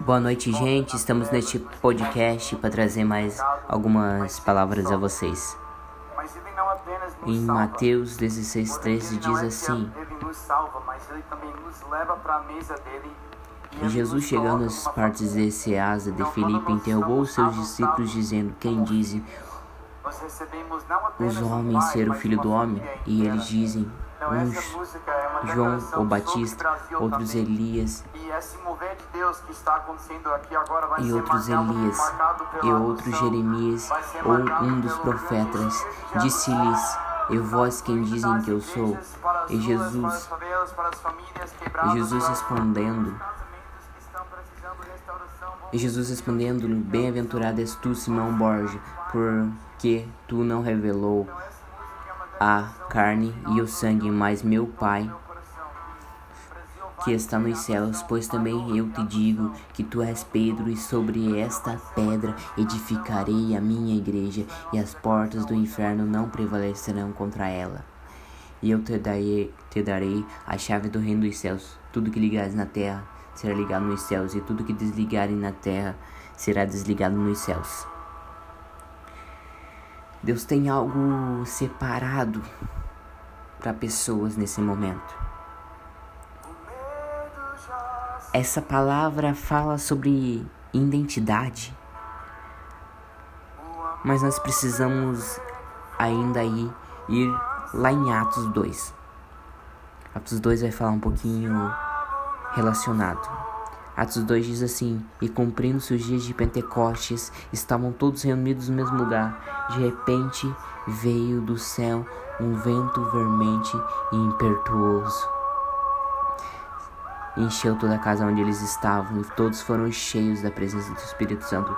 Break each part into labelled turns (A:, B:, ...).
A: Boa noite, gente. Estamos neste podcast para trazer mais algumas palavras a vocês. Em Mateus 16, 13 diz assim: E Jesus, chegando às partes de Ceasa de Filipe, interrogou os seus discípulos, dizendo: Quem dizem os homens ser o filho do homem? E eles dizem: uns é João o Batista, outros Elias e outros Elias e outros Jeremias ou um dos profetas. Disse-lhes: E vós quem dizem que eu sou? E Jesus, e Jesus respondendo, e Jesus respondendo, Bem-aventurado és tu, Simão Borges, porque tu não revelou a carne e o sangue, mas meu Pai que está nos céus, pois também eu te digo que tu és Pedro, e sobre esta pedra edificarei a minha igreja, e as portas do inferno não prevalecerão contra ela. E eu te darei, te darei a chave do reino dos céus. Tudo que ligares na terra será ligado nos céus, e tudo que desligares na terra será desligado nos céus. Deus tem algo separado para pessoas nesse momento. Essa palavra fala sobre identidade, mas nós precisamos ainda ir, ir lá em Atos 2. Atos 2 vai falar um pouquinho relacionado. Atos 2 diz assim: E cumprindo-se os dias de Pentecostes, estavam todos reunidos no mesmo lugar. De repente veio do céu um vento vermente e impetuoso. Encheu toda a casa onde eles estavam, e todos foram cheios da presença do Espírito Santo.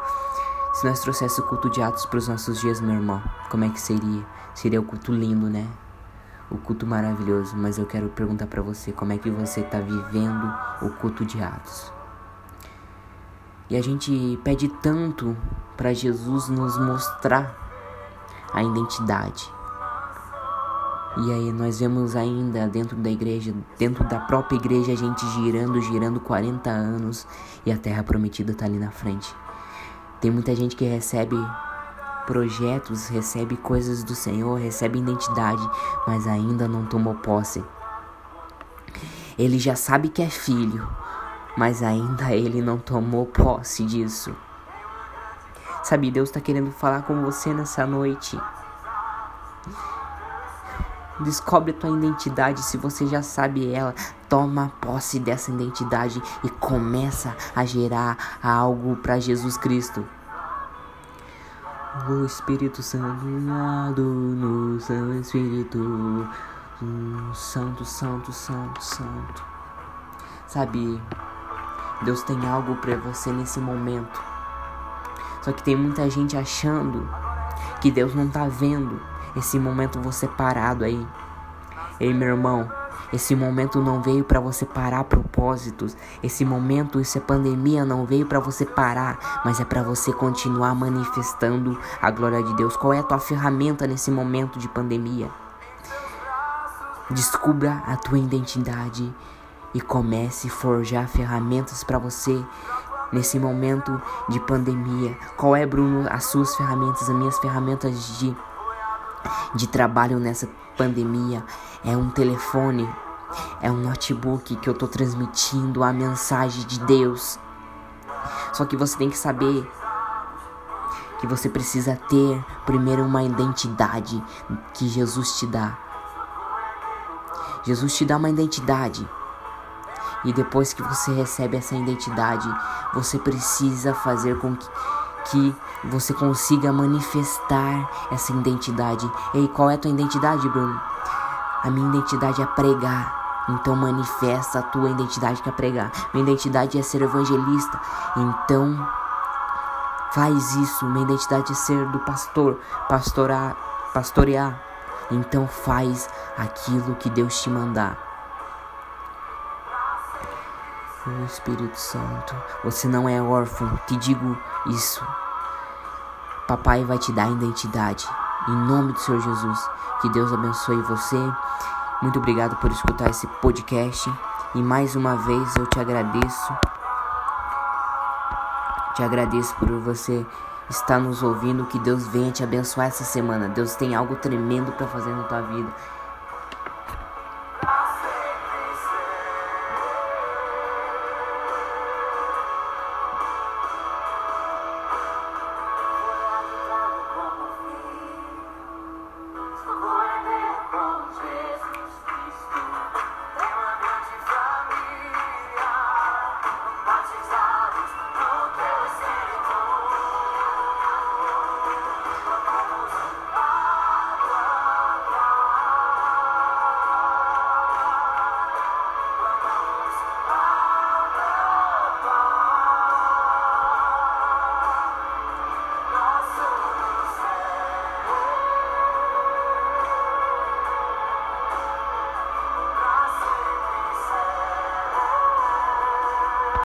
A: Se nós trouxéssemos o culto de Atos para os nossos dias, meu irmão, como é que seria? Seria o culto lindo, né? O culto maravilhoso, mas eu quero perguntar para você como é que você está vivendo o culto de Atos. E a gente pede tanto para Jesus nos mostrar a identidade. E aí nós vemos ainda dentro da igreja, dentro da própria igreja, a gente girando, girando 40 anos e a terra prometida está ali na frente. Tem muita gente que recebe projetos, recebe coisas do Senhor, recebe identidade, mas ainda não tomou posse. Ele já sabe que é filho, mas ainda ele não tomou posse disso. Sabe, Deus está querendo falar com você nessa noite. Descobre a tua identidade, se você já sabe ela, toma posse dessa identidade e começa a gerar algo para Jesus Cristo. O Espírito Santo no seu Espírito, Santo, Santo, Santo, Santo. Sabe, Deus tem algo para você nesse momento. Só que tem muita gente achando que Deus não tá vendo esse momento você parado aí. Ei, meu irmão, esse momento não veio para você parar propósitos. Esse momento, essa pandemia não veio para você parar, mas é para você continuar manifestando a glória de Deus. Qual é a tua ferramenta nesse momento de pandemia? Descubra a tua identidade e comece a forjar ferramentas para você nesse momento de pandemia. Qual é, Bruno, as suas ferramentas, as minhas ferramentas de, de trabalho nessa pandemia? É um telefone, é um notebook que eu tô transmitindo a mensagem de Deus. Só que você tem que saber que você precisa ter primeiro uma identidade que Jesus te dá. Jesus te dá uma identidade. E depois que você recebe essa identidade, você precisa fazer com que, que você consiga manifestar essa identidade. Ei, qual é a tua identidade, Bruno? A minha identidade é pregar. Então manifesta a tua identidade que é pregar. Minha identidade é ser evangelista. Então faz isso. Minha identidade é ser do pastor, pastorar, pastorear. Então faz aquilo que Deus te mandar. Oh Espírito Santo, você não é órfão, te digo isso. Papai vai te dar identidade. Em nome do Senhor Jesus, que Deus abençoe você. Muito obrigado por escutar esse podcast. E mais uma vez eu te agradeço. Te agradeço por você estar nos ouvindo. Que Deus venha te abençoar essa semana. Deus tem algo tremendo para fazer na tua vida.